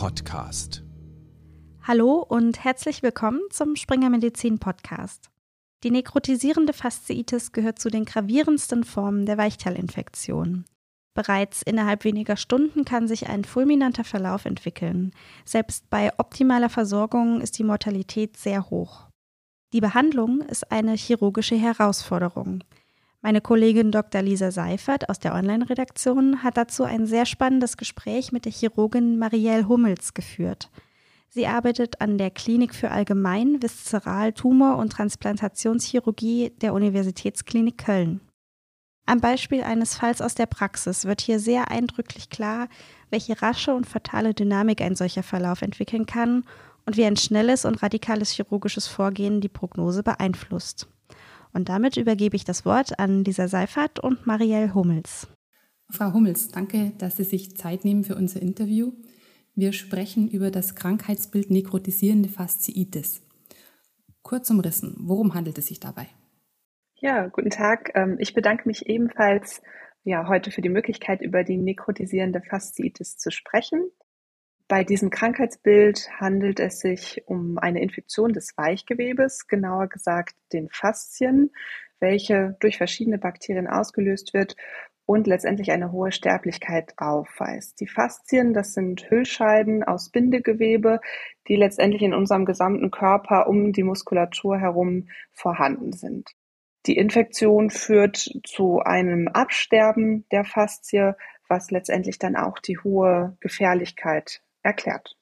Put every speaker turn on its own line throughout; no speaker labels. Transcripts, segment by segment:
Podcast.
Hallo und herzlich willkommen zum Springer Medizin Podcast. Die nekrotisierende Fasziitis gehört zu den gravierendsten Formen der Weichteilinfektion. Bereits innerhalb weniger Stunden kann sich ein fulminanter Verlauf entwickeln. Selbst bei optimaler Versorgung ist die Mortalität sehr hoch. Die Behandlung ist eine chirurgische Herausforderung. Meine Kollegin Dr. Lisa Seifert aus der Online-Redaktion hat dazu ein sehr spannendes Gespräch mit der Chirurgin Marielle Hummels geführt. Sie arbeitet an der Klinik für Allgemein-, Viszeral-, Tumor- und Transplantationschirurgie der Universitätsklinik Köln. Am Beispiel eines Falls aus der Praxis wird hier sehr eindrücklich klar, welche rasche und fatale Dynamik ein solcher Verlauf entwickeln kann und wie ein schnelles und radikales chirurgisches Vorgehen die Prognose beeinflusst. Und damit übergebe ich das Wort an Lisa Seifert und Marielle Hummels.
Frau Hummels, danke, dass Sie sich Zeit nehmen für unser Interview. Wir sprechen über das Krankheitsbild nekrotisierende Fasziitis. Kurz umrissen, worum handelt es sich dabei?
Ja, guten Tag. Ähm, ich bedanke mich ebenfalls ja, heute für die Möglichkeit, über die nekrotisierende Fasziitis zu sprechen. Bei diesem Krankheitsbild handelt es sich um eine Infektion des Weichgewebes, genauer gesagt den Faszien, welche durch verschiedene Bakterien ausgelöst wird und letztendlich eine hohe Sterblichkeit aufweist. Die Faszien, das sind Hüllscheiden aus Bindegewebe, die letztendlich in unserem gesamten Körper um die Muskulatur herum vorhanden sind. Die Infektion führt zu einem Absterben der Faszie, was letztendlich dann auch die hohe Gefährlichkeit erklärt.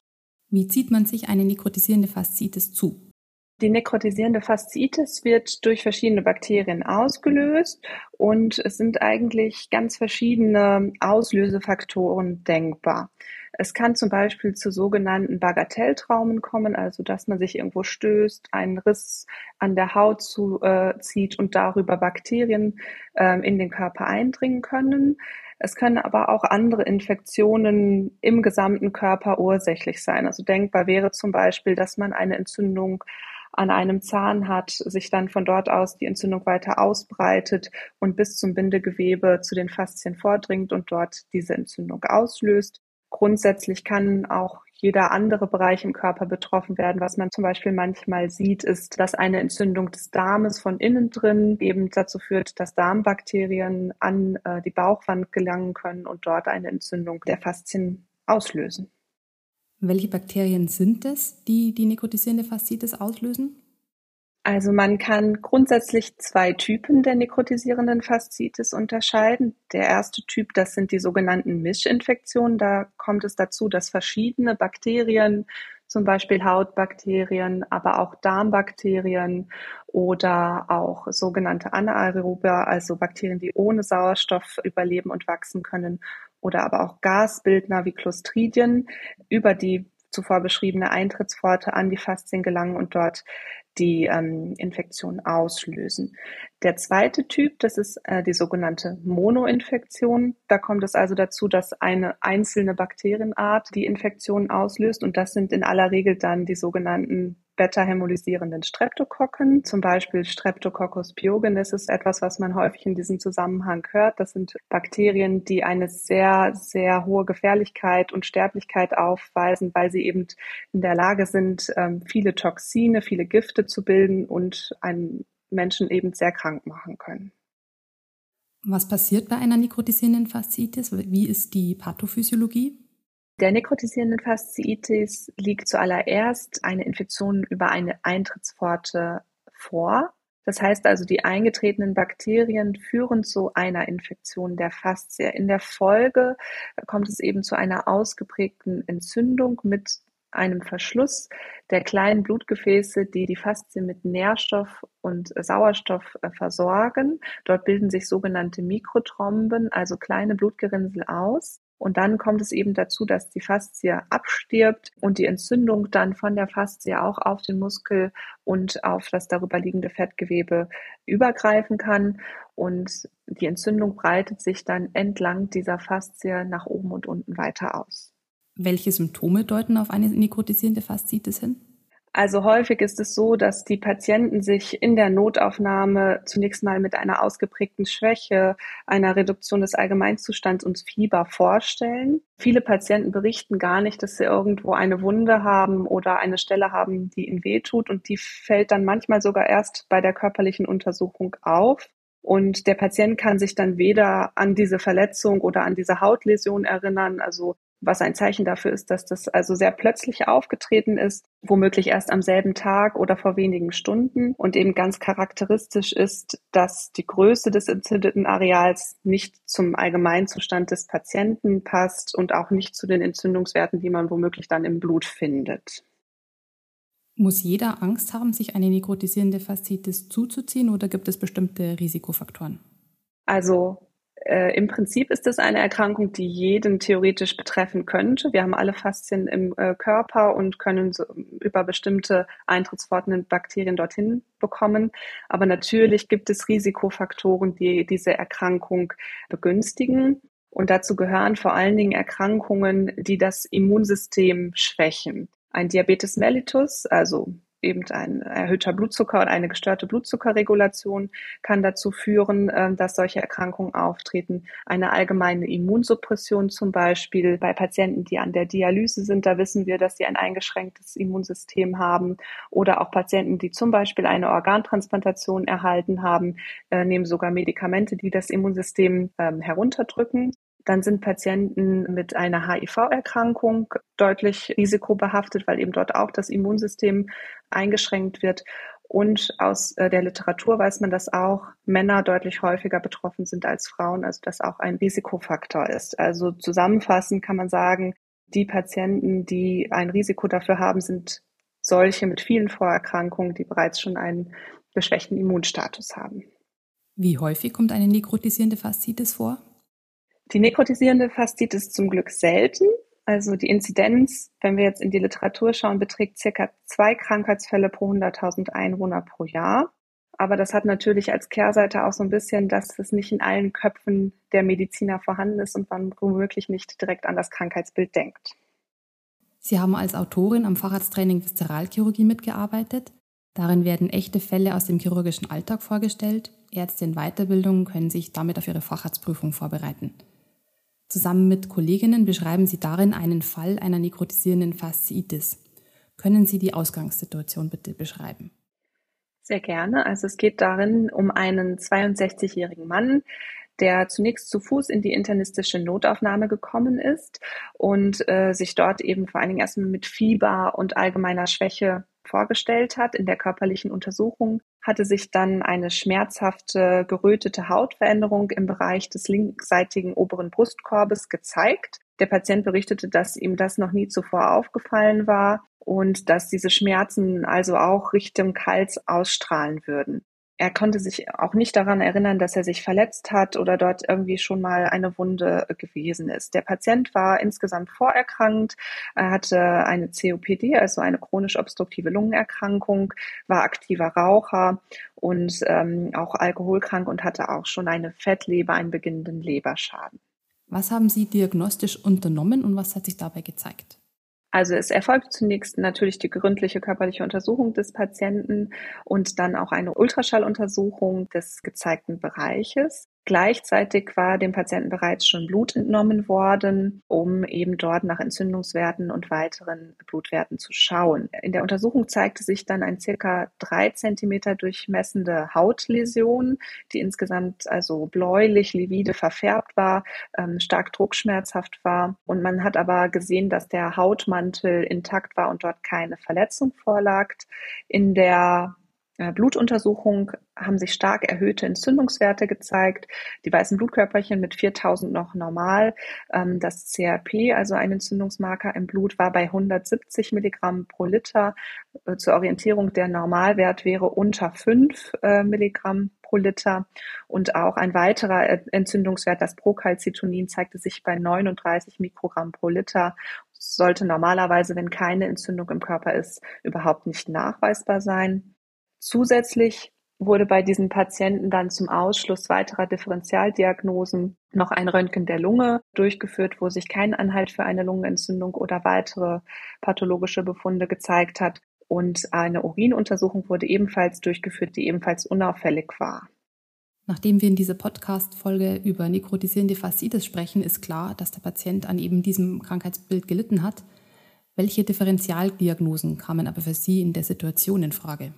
Wie zieht man sich eine nekrotisierende Fasziitis zu?
Die nekrotisierende Fasziitis wird durch verschiedene Bakterien ausgelöst und es sind eigentlich ganz verschiedene Auslösefaktoren denkbar. Es kann zum Beispiel zu sogenannten Bagatelltraumen kommen, also dass man sich irgendwo stößt, einen Riss an der Haut zuzieht äh, und darüber Bakterien äh, in den Körper eindringen können. Es können aber auch andere Infektionen im gesamten Körper ursächlich sein. Also denkbar wäre zum Beispiel, dass man eine Entzündung an einem Zahn hat, sich dann von dort aus die Entzündung weiter ausbreitet und bis zum Bindegewebe zu den Faszien vordringt und dort diese Entzündung auslöst. Grundsätzlich kann auch jeder andere Bereich im Körper betroffen werden. Was man zum Beispiel manchmal sieht, ist, dass eine Entzündung des Darmes von innen drin eben dazu führt, dass Darmbakterien an äh, die Bauchwand gelangen können und dort eine Entzündung der Faszien auslösen.
Welche Bakterien sind es, die die nekrotisierende Fasziitis auslösen?
Also man kann grundsätzlich zwei Typen der nekrotisierenden Fasziitis unterscheiden. Der erste Typ, das sind die sogenannten Mischinfektionen. Da kommt es dazu, dass verschiedene Bakterien, zum Beispiel Hautbakterien, aber auch Darmbakterien oder auch sogenannte Anaerobe, also Bakterien, die ohne Sauerstoff überleben und wachsen können, oder aber auch Gasbildner wie Clostridien über die zuvor beschriebene Eintrittspforte an die Faszien gelangen und dort die ähm, Infektion auslösen. Der zweite Typ, das ist äh, die sogenannte Monoinfektion. Da kommt es also dazu, dass eine einzelne Bakterienart die Infektion auslöst und das sind in aller Regel dann die sogenannten beta-hämolysierenden Streptokokken, zum Beispiel Streptococcus pyogenes ist etwas, was man häufig in diesem Zusammenhang hört. Das sind Bakterien, die eine sehr, sehr hohe Gefährlichkeit und Sterblichkeit aufweisen, weil sie eben in der Lage sind, ähm, viele Toxine, viele Gifte zu bilden und einen Menschen eben sehr krank machen können.
Was passiert bei einer nekrotisierenden Fasziitis? Wie ist die Pathophysiologie?
Der nekrotisierenden Fasziitis liegt zuallererst eine Infektion über eine Eintrittspforte vor. Das heißt also, die eingetretenen Bakterien führen zu einer Infektion der Faszie. In der Folge kommt es eben zu einer ausgeprägten Entzündung mit einem Verschluss der kleinen Blutgefäße, die die Faszie mit Nährstoff und Sauerstoff äh, versorgen. Dort bilden sich sogenannte Mikrothromben, also kleine Blutgerinnsel aus. Und dann kommt es eben dazu, dass die Faszie abstirbt und die Entzündung dann von der Faszie auch auf den Muskel und auf das darüber liegende Fettgewebe übergreifen kann. Und die Entzündung breitet sich dann entlang dieser Faszie nach oben und unten weiter aus.
Welche Symptome deuten auf eine nekrotisierende Fasziitis hin?
Also häufig ist es so, dass die Patienten sich in der Notaufnahme zunächst mal mit einer ausgeprägten Schwäche, einer Reduktion des Allgemeinzustands und Fieber vorstellen. Viele Patienten berichten gar nicht, dass sie irgendwo eine Wunde haben oder eine Stelle haben, die ihnen wehtut und die fällt dann manchmal sogar erst bei der körperlichen Untersuchung auf. Und der Patient kann sich dann weder an diese Verletzung oder an diese Hautläsion erinnern, also was ein Zeichen dafür ist, dass das also sehr plötzlich aufgetreten ist, womöglich erst am selben Tag oder vor wenigen Stunden und eben ganz charakteristisch ist, dass die Größe des entzündeten Areals nicht zum Allgemeinzustand des Patienten passt und auch nicht zu den Entzündungswerten, die man womöglich dann im Blut findet.
Muss jeder Angst haben, sich eine nekrotisierende Faszitis zuzuziehen oder gibt es bestimmte Risikofaktoren?
Also äh, im Prinzip ist es eine Erkrankung, die jeden theoretisch betreffen könnte. Wir haben alle Faszien im äh, Körper und können so über bestimmte Eintrittspforten in Bakterien dorthin bekommen. Aber natürlich gibt es Risikofaktoren, die diese Erkrankung begünstigen. Und dazu gehören vor allen Dingen Erkrankungen, die das Immunsystem schwächen. Ein Diabetes mellitus, also eben ein erhöhter Blutzucker und eine gestörte Blutzuckerregulation kann dazu führen, ähm, dass solche Erkrankungen auftreten. Eine allgemeine Immunsuppression zum Beispiel bei Patienten, die an der Dialyse sind, da wissen wir, dass sie ein eingeschränktes Immunsystem haben. Oder auch Patienten, die zum Beispiel eine Organtransplantation erhalten haben, äh, nehmen sogar Medikamente, die das Immunsystem ähm, herunterdrücken. Dann sind Patienten mit einer HIV-Erkrankung deutlich risikobehaftet, weil eben dort auch das Immunsystem eingeschränkt wird. Und aus äh, der Literatur weiß man, dass auch Männer deutlich häufiger betroffen sind als Frauen, also das auch ein Risikofaktor ist. Also zusammenfassend kann man sagen, die Patienten, die ein Risiko dafür haben, sind solche mit vielen Vorerkrankungen, die bereits schon einen geschwächten Immunstatus haben.
Wie häufig kommt eine nekrotisierende Faszitis vor?
Die nekrotisierende Faszitis ist zum Glück selten. Also die Inzidenz, wenn wir jetzt in die Literatur schauen, beträgt circa zwei Krankheitsfälle pro 100.000 Einwohner pro Jahr. Aber das hat natürlich als Kehrseite auch so ein bisschen, dass es nicht in allen Köpfen der Mediziner vorhanden ist und man womöglich nicht direkt an das Krankheitsbild denkt.
Sie haben als Autorin am Facharzttraining Viszeralchirurgie mitgearbeitet. Darin werden echte Fälle aus dem chirurgischen Alltag vorgestellt. Ärzte in Weiterbildung können sich damit auf ihre Facharztprüfung vorbereiten. Zusammen mit Kolleginnen beschreiben Sie darin einen Fall einer nekrotisierenden Fasziitis. Können Sie die Ausgangssituation bitte beschreiben?
Sehr gerne. Also es geht darin um einen 62-jährigen Mann, der zunächst zu Fuß in die internistische Notaufnahme gekommen ist und äh, sich dort eben vor allen Dingen erstmal mit Fieber und allgemeiner Schwäche vorgestellt hat in der körperlichen Untersuchung, hatte sich dann eine schmerzhafte gerötete Hautveränderung im Bereich des linksseitigen oberen Brustkorbes gezeigt. Der Patient berichtete, dass ihm das noch nie zuvor aufgefallen war und dass diese Schmerzen also auch Richtung Hals ausstrahlen würden er konnte sich auch nicht daran erinnern, dass er sich verletzt hat oder dort irgendwie schon mal eine Wunde gewesen ist. Der Patient war insgesamt vorerkrankt, er hatte eine COPD, also eine chronisch obstruktive Lungenerkrankung, war aktiver Raucher und ähm, auch alkoholkrank und hatte auch schon eine Fettleber, einen beginnenden Leberschaden.
Was haben Sie diagnostisch unternommen und was hat sich dabei gezeigt?
Also es erfolgt zunächst natürlich die gründliche körperliche Untersuchung des Patienten und dann auch eine Ultraschalluntersuchung des gezeigten Bereiches. Gleichzeitig war dem Patienten bereits schon Blut entnommen worden, um eben dort nach Entzündungswerten und weiteren Blutwerten zu schauen. In der Untersuchung zeigte sich dann ein circa drei Zentimeter durchmessende Hautläsion, die insgesamt also bläulich, livide verfärbt war, ähm, stark druckschmerzhaft war. Und man hat aber gesehen, dass der Hautmantel intakt war und dort keine Verletzung vorlag. In der Blutuntersuchung haben sich stark erhöhte Entzündungswerte gezeigt. Die weißen Blutkörperchen mit 4000 noch normal. Ähm, das CRP, also ein Entzündungsmarker im Blut, war bei 170 Milligramm pro Liter. Äh, zur Orientierung der Normalwert wäre unter 5 äh, Milligramm pro Liter. Und auch ein weiterer Entzündungswert, das Procalcitonin, zeigte sich bei 39 Mikrogramm pro Liter. Sollte normalerweise, wenn keine Entzündung im Körper ist, überhaupt nicht nachweisbar sein. Zusätzlich wurde bei diesen Patienten dann zum Ausschluss weiterer Differentialdiagnosen noch ein Röntgen der Lunge durchgeführt, wo sich kein Anhalt für eine Lungenentzündung oder weitere pathologische Befunde gezeigt hat. und eine Urinuntersuchung wurde ebenfalls durchgeführt, die ebenfalls unauffällig war.
Nachdem wir in dieser Podcast-Folge über nekrotisierende Fasziitis sprechen, ist klar, dass der Patient an eben diesem Krankheitsbild gelitten hat. Welche Differentialdiagnosen kamen aber für Sie in der Situation in Frage?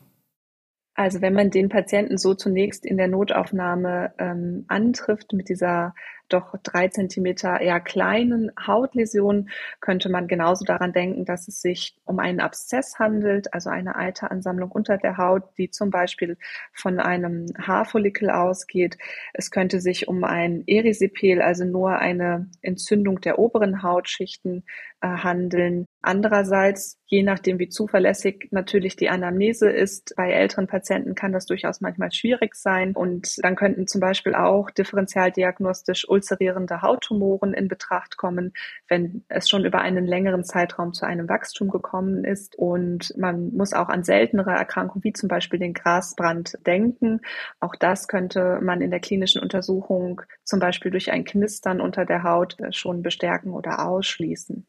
Also wenn man den Patienten so zunächst in der Notaufnahme ähm, antrifft mit dieser doch drei Zentimeter eher kleinen Hautläsion, könnte man genauso daran denken, dass es sich um einen Abszess handelt, also eine Eiteransammlung unter der Haut, die zum Beispiel von einem Haarfollikel ausgeht. Es könnte sich um ein Erisipel, also nur eine Entzündung der oberen Hautschichten äh, handeln. Andererseits, je nachdem, wie zuverlässig natürlich die Anamnese ist, bei älteren Patienten kann das durchaus manchmal schwierig sein. Und dann könnten zum Beispiel auch differenzialdiagnostisch ulcerierende Hauttumoren in Betracht kommen, wenn es schon über einen längeren Zeitraum zu einem Wachstum gekommen ist. Und man muss auch an seltenere Erkrankungen wie zum Beispiel den Grasbrand denken. Auch das könnte man in der klinischen Untersuchung zum Beispiel durch ein Knistern unter der Haut schon bestärken oder ausschließen.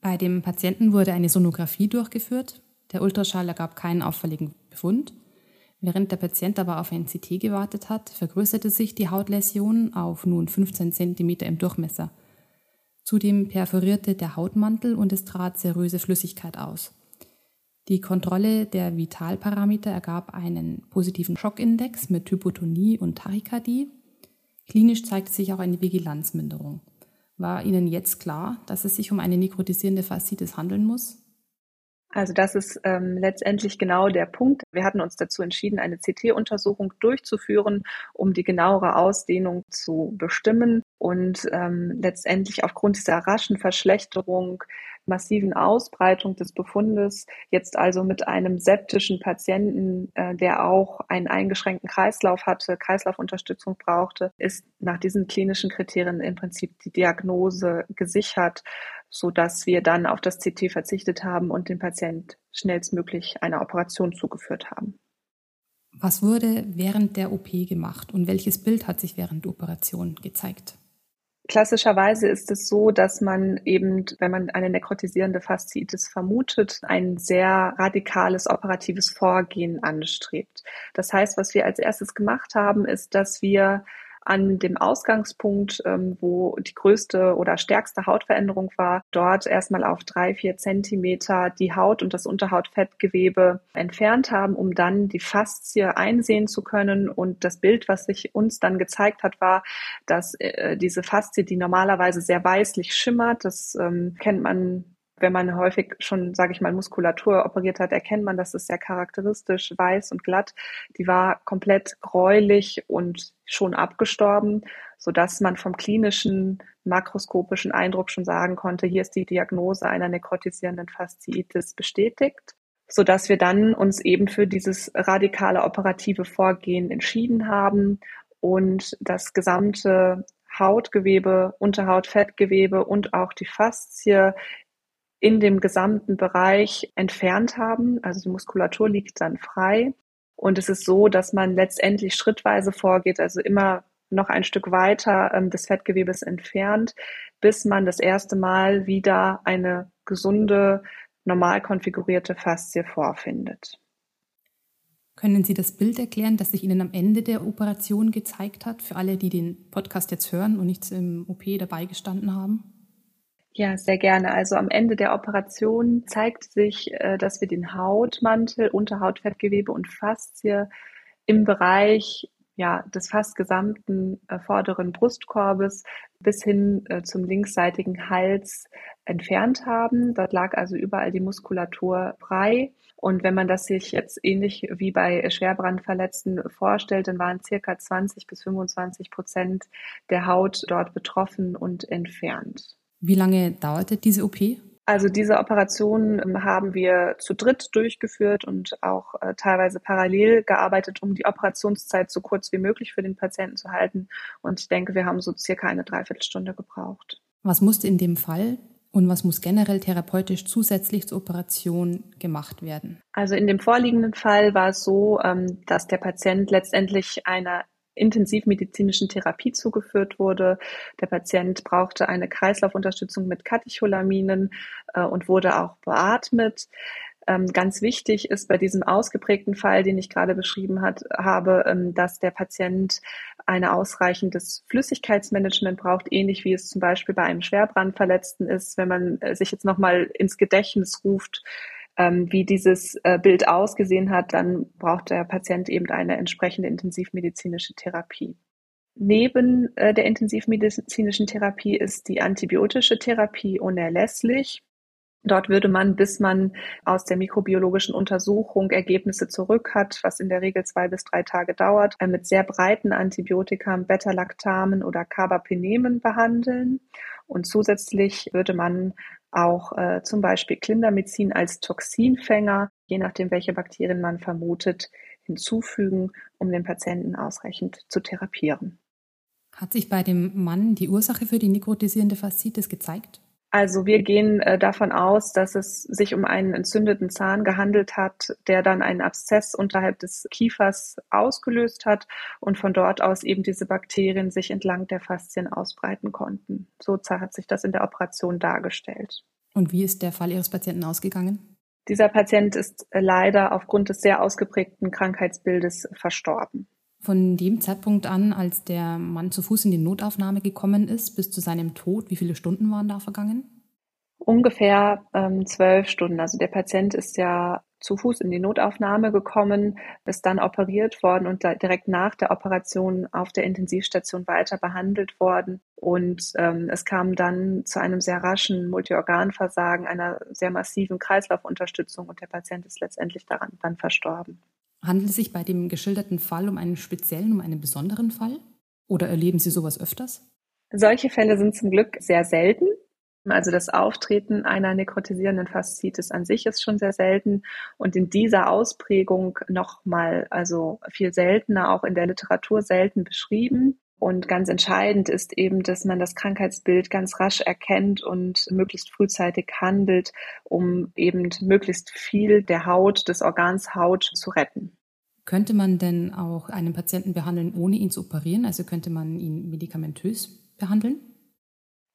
Bei dem Patienten wurde eine Sonographie durchgeführt. Der Ultraschall ergab keinen auffälligen Befund. Während der Patient aber auf ein CT gewartet hat, vergrößerte sich die Hautläsion auf nun 15 cm im Durchmesser. Zudem perforierte der Hautmantel und es trat seröse Flüssigkeit aus. Die Kontrolle der Vitalparameter ergab einen positiven Schockindex mit Hypotonie und Tachykardie. Klinisch zeigte sich auch eine Vigilanzminderung. War Ihnen jetzt klar, dass es sich um eine nekrotisierende Faszitis handeln muss?
Also das ist ähm, letztendlich genau der Punkt. Wir hatten uns dazu entschieden, eine CT-Untersuchung durchzuführen, um die genauere Ausdehnung zu bestimmen und ähm, letztendlich aufgrund dieser raschen Verschlechterung massiven Ausbreitung des Befundes, jetzt also mit einem septischen Patienten, äh, der auch einen eingeschränkten Kreislauf hatte, Kreislaufunterstützung brauchte, ist nach diesen klinischen Kriterien im Prinzip die Diagnose gesichert, so dass wir dann auf das CT verzichtet haben und dem Patient schnellstmöglich eine Operation zugeführt haben.
Was wurde während der OP gemacht und welches Bild hat sich während der Operation gezeigt?
Klassischerweise ist es so, dass man eben, wenn man eine nekrotisierende Fasziitis vermutet, ein sehr radikales operatives Vorgehen anstrebt. Das heißt, was wir als erstes gemacht haben, ist, dass wir an dem Ausgangspunkt, ähm, wo die größte oder stärkste Hautveränderung war, dort erstmal auf drei, vier Zentimeter die Haut und das Unterhautfettgewebe entfernt haben, um dann die Faszie einsehen zu können. Und das Bild, was sich uns dann gezeigt hat, war, dass äh, diese Faszie, die normalerweise sehr weißlich schimmert, das ähm, kennt man wenn man häufig schon, sage ich mal, Muskulatur operiert hat, erkennt man, das ist sehr charakteristisch, weiß und glatt. Die war komplett gräulich und schon abgestorben, so dass man vom klinischen makroskopischen Eindruck schon sagen konnte, hier ist die Diagnose einer nekrotisierenden Fasziitis bestätigt, so dass wir dann uns eben für dieses radikale operative Vorgehen entschieden haben und das gesamte Hautgewebe, Unterhautfettgewebe und auch die Faszie in dem gesamten Bereich entfernt haben. Also die Muskulatur liegt dann frei. Und es ist so, dass man letztendlich schrittweise vorgeht, also immer noch ein Stück weiter ähm, des Fettgewebes entfernt, bis man das erste Mal wieder eine gesunde, normal konfigurierte Faszie vorfindet.
Können Sie das Bild erklären, das sich Ihnen am Ende der Operation gezeigt hat, für alle, die den Podcast jetzt hören und nicht im OP dabei gestanden haben?
Ja, sehr gerne. Also am Ende der Operation zeigt sich, äh, dass wir den Hautmantel, Unterhautfettgewebe und Faszie im Bereich ja, des fast gesamten äh, vorderen Brustkorbes bis hin äh, zum linksseitigen Hals entfernt haben. Dort lag also überall die Muskulatur frei. Und wenn man das sich jetzt ähnlich wie bei Schwerbrandverletzten vorstellt, dann waren circa 20 bis 25 Prozent der Haut dort betroffen und entfernt.
Wie lange dauerte diese OP?
Also diese Operation ähm, haben wir zu dritt durchgeführt und auch äh, teilweise parallel gearbeitet, um die Operationszeit so kurz wie möglich für den Patienten zu halten. Und ich denke, wir haben so circa eine Dreiviertelstunde gebraucht.
Was musste in dem Fall und was muss generell therapeutisch zusätzlich zur Operation gemacht werden?
Also in dem vorliegenden Fall war es so, ähm, dass der Patient letztendlich einer intensivmedizinischen Therapie zugeführt wurde. Der Patient brauchte eine Kreislaufunterstützung mit Katecholaminen äh, und wurde auch beatmet. Ähm, ganz wichtig ist bei diesem ausgeprägten Fall, den ich gerade beschrieben hat, habe, ähm, dass der Patient ein ausreichendes Flüssigkeitsmanagement braucht, ähnlich wie es zum Beispiel bei einem Schwerbrandverletzten ist. Wenn man äh, sich jetzt nochmal ins Gedächtnis ruft, wie dieses äh, Bild ausgesehen hat, dann braucht der Patient eben eine entsprechende intensivmedizinische Therapie. Neben äh, der intensivmedizinischen Therapie ist die antibiotische Therapie unerlässlich. Dort würde man, bis man aus der mikrobiologischen Untersuchung Ergebnisse zurück hat, was in der Regel zwei bis drei Tage dauert, äh, mit sehr breiten Antibiotika, Beta-Lactamen oder Carbapenemen behandeln. Und zusätzlich würde man auch äh, zum Beispiel Clindamycin als Toxinfänger, je nachdem, welche Bakterien man vermutet, hinzufügen, um den Patienten ausreichend zu therapieren.
Hat sich bei dem Mann die Ursache für die nekrotisierende Faszitis gezeigt?
Also wir gehen äh, davon aus, dass es sich um einen entzündeten Zahn gehandelt hat, der dann einen Abszess unterhalb des Kiefers ausgelöst hat und von dort aus eben diese Bakterien sich entlang der Faszien ausbreiten konnten. So hat sich das in der Operation dargestellt.
Und wie ist der Fall Ihres Patienten ausgegangen?
Dieser Patient ist äh, leider aufgrund des sehr ausgeprägten Krankheitsbildes verstorben.
Von dem Zeitpunkt an, als der Mann zu Fuß in die Notaufnahme gekommen ist, bis zu seinem Tod, wie viele Stunden waren da vergangen?
Ungefähr ähm, zwölf Stunden. Also der Patient ist ja zu Fuß in die Notaufnahme gekommen, ist dann operiert worden und direkt nach der Operation auf der Intensivstation weiter behandelt worden. Und ähm, es kam dann zu einem sehr raschen Multiorganversagen, einer sehr massiven Kreislaufunterstützung und der Patient ist letztendlich daran dann verstorben.
Handelt es sich bei dem geschilderten Fall um einen speziellen, um einen besonderen Fall? Oder erleben Sie sowas öfters?
Solche Fälle sind zum Glück sehr selten. Also das Auftreten einer nekrotisierenden Faszitis an sich ist schon sehr selten und in dieser Ausprägung nochmal, also viel seltener, auch in der Literatur selten beschrieben. Und ganz entscheidend ist eben, dass man das Krankheitsbild ganz rasch erkennt und möglichst frühzeitig handelt, um eben möglichst viel der Haut, des Organs Haut zu retten.
Könnte man denn auch einen Patienten behandeln, ohne ihn zu operieren? Also könnte man ihn medikamentös behandeln?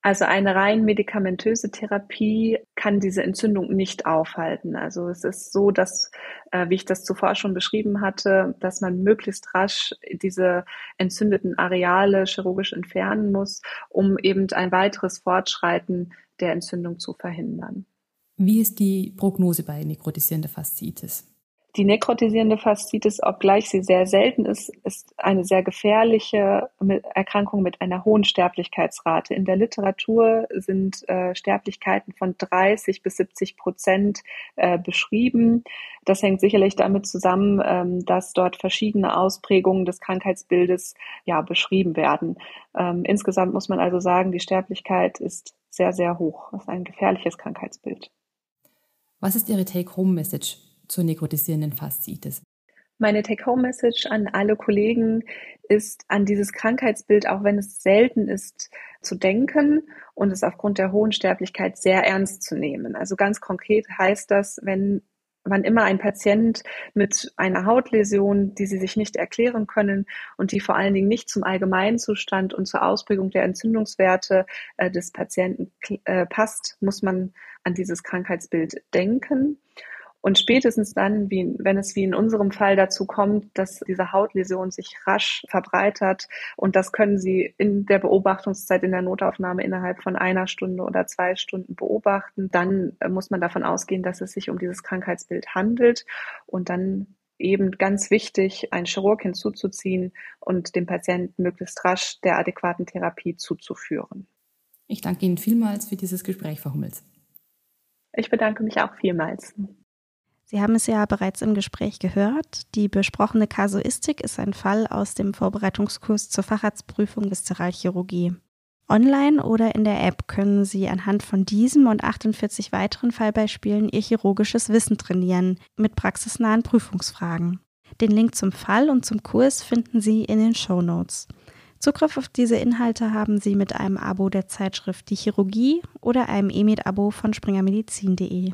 Also eine rein medikamentöse Therapie kann diese Entzündung nicht aufhalten. Also es ist so, dass, äh, wie ich das zuvor schon beschrieben hatte, dass man möglichst rasch diese entzündeten Areale chirurgisch entfernen muss, um eben ein weiteres Fortschreiten der Entzündung zu verhindern.
Wie ist die Prognose bei nekrotisierender Faszitis?
Die nekrotisierende Faszitis, obgleich sie sehr selten ist, ist eine sehr gefährliche Erkrankung mit einer hohen Sterblichkeitsrate. In der Literatur sind äh, Sterblichkeiten von 30 bis 70 Prozent äh, beschrieben. Das hängt sicherlich damit zusammen, ähm, dass dort verschiedene Ausprägungen des Krankheitsbildes ja beschrieben werden. Ähm, insgesamt muss man also sagen, die Sterblichkeit ist sehr, sehr hoch. Das ist ein gefährliches Krankheitsbild.
Was ist Ihre Take-Home-Message zur nekrotisierenden Faszitis?
Meine Take-Home-Message an alle Kollegen ist, an dieses Krankheitsbild, auch wenn es selten ist, zu denken und es aufgrund der hohen Sterblichkeit sehr ernst zu nehmen. Also ganz konkret heißt das, wenn wann immer ein Patient mit einer Hautläsion, die sie sich nicht erklären können und die vor allen Dingen nicht zum Allgemeinzustand und zur Ausprägung der Entzündungswerte äh, des Patienten äh, passt, muss man an dieses Krankheitsbild denken. Und spätestens dann, wie, wenn es wie in unserem Fall dazu kommt, dass diese Hautläsion sich rasch verbreitert und das können Sie in der Beobachtungszeit in der Notaufnahme innerhalb von einer Stunde oder zwei Stunden beobachten, dann muss man davon ausgehen, dass es sich um dieses Krankheitsbild handelt und dann eben ganz wichtig, einen Chirurg hinzuzuziehen und dem Patienten möglichst rasch der adäquaten Therapie zuzuführen.
Ich danke Ihnen vielmals für dieses Gespräch, Frau Hummels.
Ich bedanke mich auch vielmals.
Sie haben es ja bereits im Gespräch gehört. Die besprochene Kasuistik ist ein Fall aus dem Vorbereitungskurs zur Facharztprüfung Viszeralchirurgie. Online oder in der App können Sie anhand von diesem und 48 weiteren Fallbeispielen Ihr chirurgisches Wissen trainieren mit praxisnahen Prüfungsfragen. Den Link zum Fall und zum Kurs finden Sie in den Show Notes. Zugriff auf diese Inhalte haben Sie mit einem Abo der Zeitschrift Die Chirurgie oder einem EMID-Abo von springermedizin.de.